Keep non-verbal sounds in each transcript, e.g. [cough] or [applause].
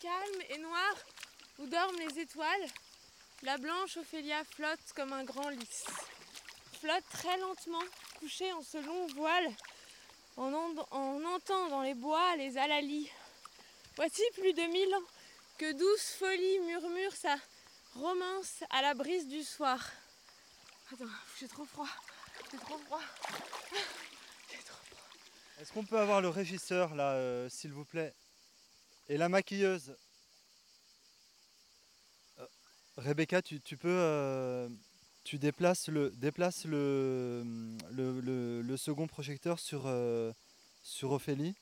calme et noir où dorment les étoiles, la blanche Ophélia flotte comme un grand lys. Flotte très lentement, couchée en ce long voile. On, entend dans les bois les alalis. Voici plus de mille ans que douce folie murmure sa romance à la brise du soir. Attends, j'ai trop froid. J'ai trop froid. Trop froid. Est-ce qu'on peut avoir le régisseur là, euh, s'il vous plaît? Et la maquilleuse euh, Rebecca, tu, peux. Euh, tu déplaces le, déplaces le, le, second projecteur sur, sur Ophélie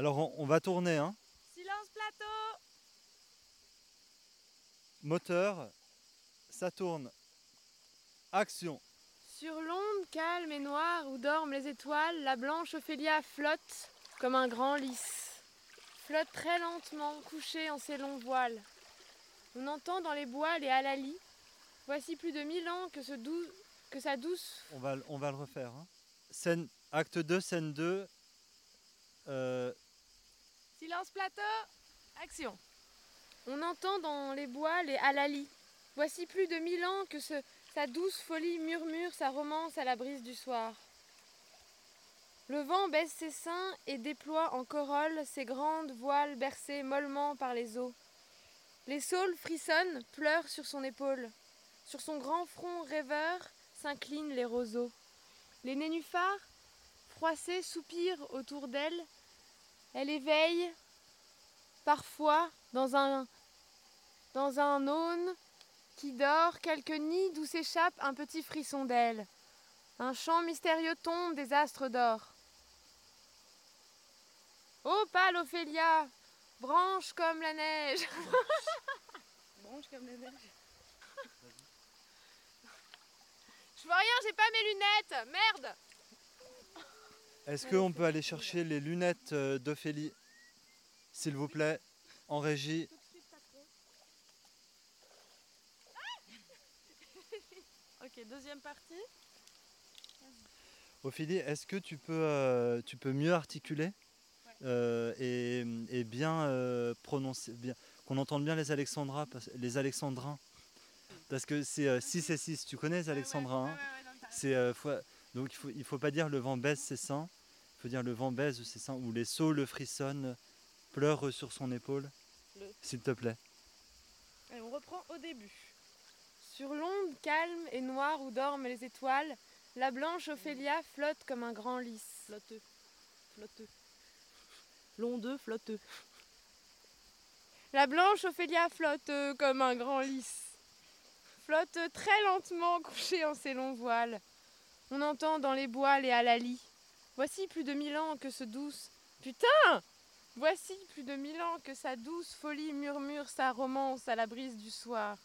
Alors on, va tourner. Hein. Silence plateau Moteur, ça tourne. Action. Sur l'onde calme et noire où dorment les étoiles, la blanche Ophélia flotte comme un grand lys. Flotte très lentement, couchée en ses longs voiles. On entend dans les bois les halalis. Voici plus de mille ans que, ce que sa douce. On va, on va le refaire. Hein. Scène, acte 2, scène 2. Euh, Silence plateau, action. On entend dans les bois les halalis. Voici plus de mille ans que sa douce folie murmure sa romance à la brise du soir. Le vent baisse ses seins et déploie en corolle ses grandes voiles bercées mollement par les eaux. Les saules frissonnent, pleurent sur son épaule. Sur son grand front rêveur s'inclinent les roseaux. Les nénuphars, froissés, soupirent autour d'elle, elle éveille parfois dans un, dans un aune qui dort quelques nids d'où s'échappe un petit frisson d'aile. Un chant mystérieux tombe des astres d'or. Oh pâle Ophélia, branche comme la neige. [laughs] branche comme la neige. [laughs] Je vois rien, j'ai pas mes lunettes. Merde. Est-ce qu'on peut aller chercher les lunettes euh, d'Ophélie, s'il vous plaît, en régie? Ok, deuxième partie. Ophélie, est-ce que tu peux, euh, tu peux mieux articuler euh, et, bien prononcer, bien, qu'on entende bien les, Alexandra, les alexandrins? Parce que c'est 6 et 6, tu connais les alexandrins C'est donc il ne faut, pas dire le vent baisse ses seins, il faut dire le vent baise ses seins, ou les saules frissonnent, pleurent sur son épaule. S'il te plaît. on reprend au début. Sur l'onde calme et noire où dorment les étoiles, la blanche Ophélia flotte comme un grand lys. Flotteux. Flotteux. L'ondeux flotteux. La blanche Ophélia flotte comme un grand lys. Flotte très lentement couchée en ses longs voiles. On entend dans les bois les halalis. Voici plus de mille ans que ce douce. Putain Voici plus de mille ans que sa douce folie murmure sa romance à la brise du soir.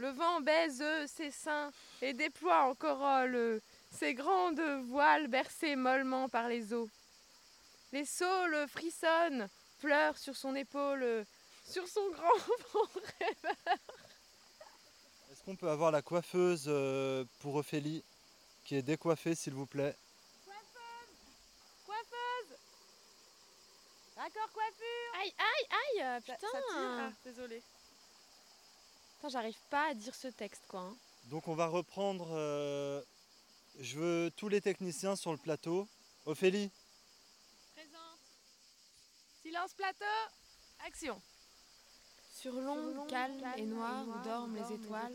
Le vent baise ses seins et déploie en corolle ses grandes voiles bercées mollement par les eaux. Les saules frissonnent, pleurent sur son épaule, sur son grand [laughs] front rêveur. Est-ce qu'on peut avoir la coiffeuse euh, pour Ophélie qui est décoiffée, s'il vous plaît? Coiffeuse Coiffeuse D'accord, coiffure Aïe, aïe, aïe Putain ça, ah, Désolée. J'arrive pas à dire ce texte, quoi. Hein. Donc on va reprendre... Euh, je veux tous les techniciens sur le plateau. Ophélie Présente. Silence plateau Action sur l'onde calme et noire où dorment les étoiles,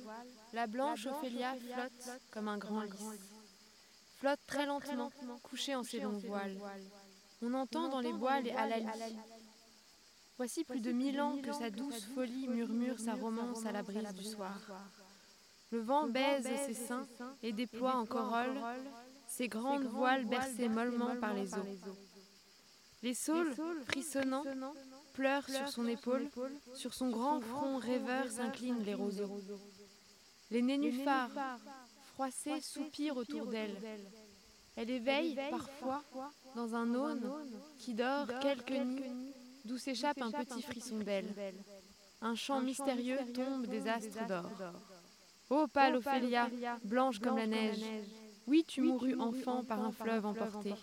la blanche Ophélia flotte comme un grand lys. Flotte très lentement, couchée en ses longs voiles. On entend dans les bois les halalis. Voici plus de mille ans que sa douce folie murmure sa romance à la brise du soir. Le vent baise ses seins et déploie en corolle ses grandes voiles bercées mollement par les eaux. Les saules, frissonnants, pleure sur son épaule, sur son grand front rêveur s'inclinent les roseaux. Les nénuphars, froissés, soupirent autour d'elle. Elle éveille parfois dans un aune qui dort quelques nuits, d'où s'échappe un petit frisson d'elle. Un chant mystérieux tombe des astres d'or. Ô pâle Ophélia, blanche comme la neige, Oui, tu mourus enfant par un fleuve emporté.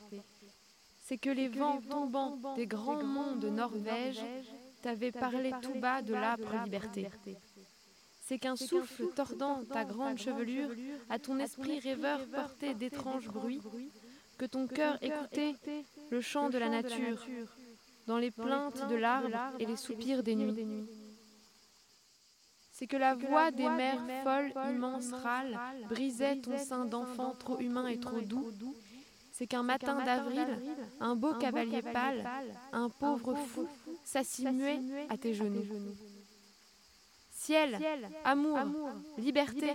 C'est que les vents tombants des grands monts de Norvège t'avaient parlé tout bas de l'âpre liberté. C'est qu'un souffle tordant ta grande chevelure à ton esprit rêveur portait d'étranges bruits, que ton cœur écoutait le chant de la nature, dans les plaintes de l'arbre et les soupirs des nuits. C'est que la voix des mers folles, immenses râles, brisait ton sein d'enfant trop humain et trop doux. C'est qu'un matin d'avril, un beau cavalier pâle, un pauvre fou, s'assit muet à tes genoux. Ciel, amour, liberté,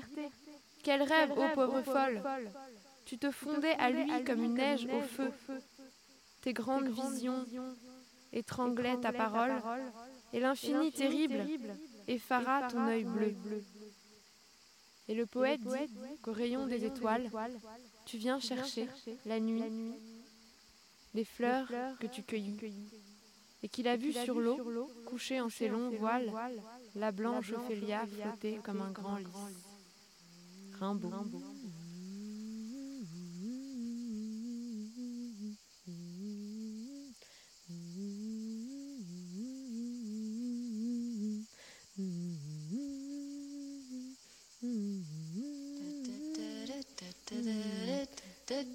quel rêve, ô pauvre folle Tu te fondais à lui comme une neige au feu. Tes grandes visions étranglaient ta parole, et l'infini terrible effara ton œil bleu. Et le poète dit qu'au rayon des étoiles, tu viens chercher, la nuit, les fleurs que tu cueillis, et qu'il a vu sur l'eau, couchée en ses longs voiles, la blanche Ophélia flotter comme un grand lys. Rimbaud.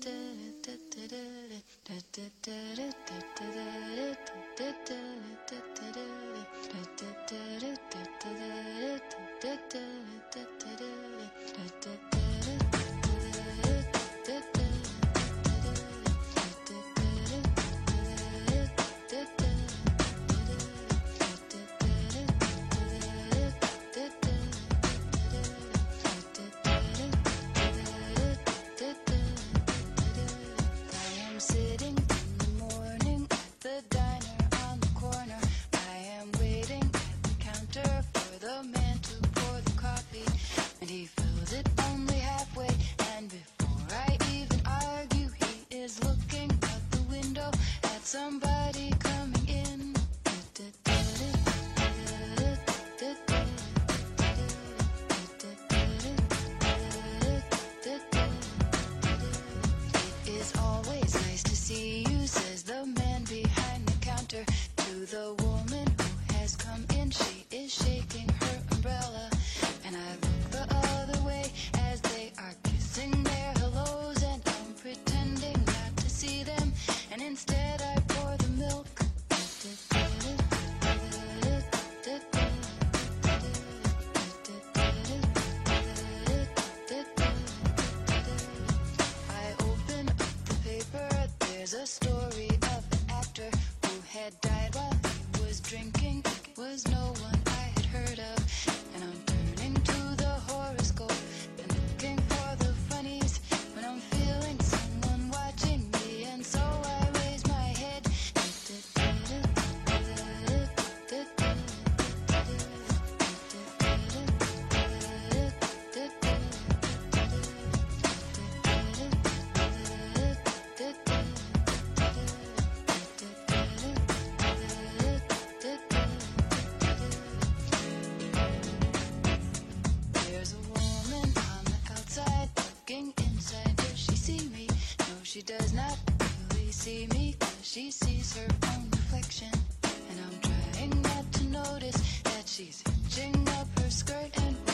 protected. Somebody She does not really see me cause she sees her own reflection. And I'm trying not to notice that she's hitching up her skirt and